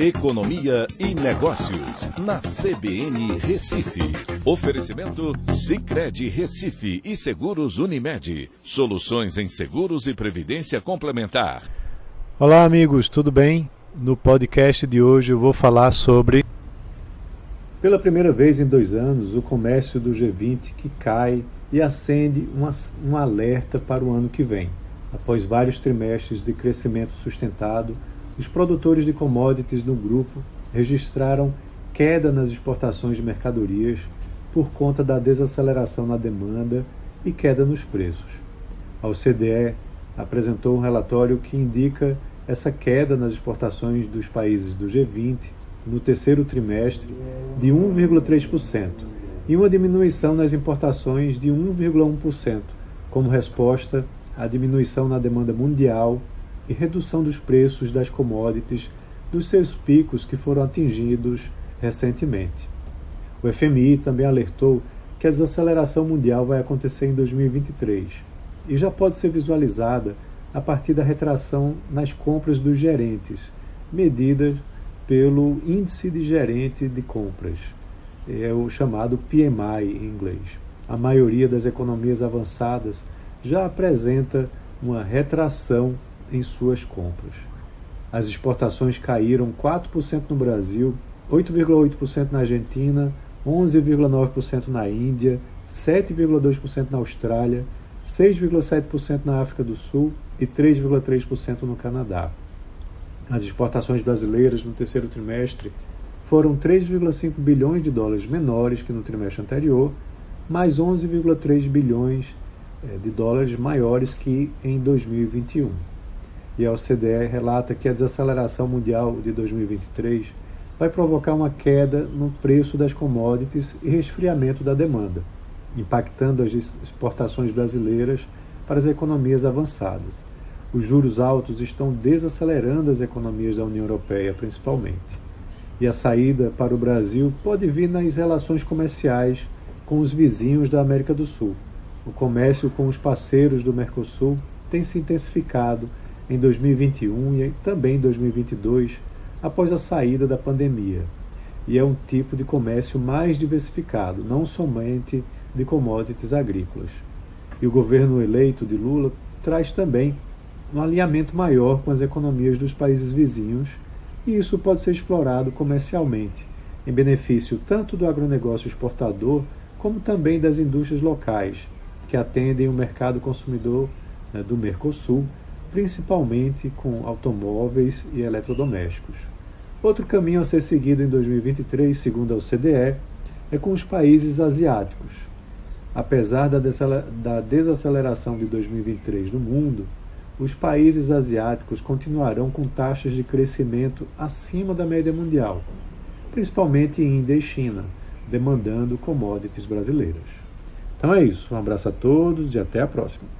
Economia e Negócios, na CBN Recife. Oferecimento Cicred Recife e Seguros Unimed. Soluções em seguros e previdência complementar. Olá, amigos, tudo bem? No podcast de hoje eu vou falar sobre. Pela primeira vez em dois anos, o comércio do G20 que cai e acende uma, um alerta para o ano que vem. Após vários trimestres de crescimento sustentado, os produtores de commodities no grupo registraram queda nas exportações de mercadorias por conta da desaceleração na demanda e queda nos preços. A OCDE apresentou um relatório que indica essa queda nas exportações dos países do G20 no terceiro trimestre de 1,3% e uma diminuição nas importações de 1,1%, como resposta à diminuição na demanda mundial e redução dos preços das commodities dos seus picos que foram atingidos recentemente. O FMI também alertou que a desaceleração mundial vai acontecer em 2023 e já pode ser visualizada a partir da retração nas compras dos gerentes, medidas pelo Índice de Gerente de Compras, é o chamado PMI em inglês. A maioria das economias avançadas já apresenta uma retração em suas compras. As exportações caíram 4% no Brasil, 8,8% na Argentina, 11,9% na Índia, 7,2% na Austrália, 6,7% na África do Sul e 3,3% no Canadá. As exportações brasileiras no terceiro trimestre foram 3,5 bilhões de dólares menores que no trimestre anterior, mais 11,3 bilhões eh, de dólares maiores que em 2021 e a OCDE relata que a desaceleração mundial de 2023 vai provocar uma queda no preço das commodities e resfriamento da demanda, impactando as exportações brasileiras para as economias avançadas. Os juros altos estão desacelerando as economias da União Europeia, principalmente. E a saída para o Brasil pode vir nas relações comerciais com os vizinhos da América do Sul. O comércio com os parceiros do Mercosul tem se intensificado em 2021 e também em 2022, após a saída da pandemia. E é um tipo de comércio mais diversificado, não somente de commodities agrícolas. E o governo eleito de Lula traz também um alinhamento maior com as economias dos países vizinhos, e isso pode ser explorado comercialmente, em benefício tanto do agronegócio exportador como também das indústrias locais, que atendem o mercado consumidor né, do Mercosul principalmente com automóveis e eletrodomésticos. Outro caminho a ser seguido em 2023, segundo a OCDE, é com os países asiáticos. Apesar da desaceleração de 2023 no mundo, os países asiáticos continuarão com taxas de crescimento acima da média mundial, principalmente Índia e China, demandando commodities brasileiras. Então é isso. Um abraço a todos e até a próxima.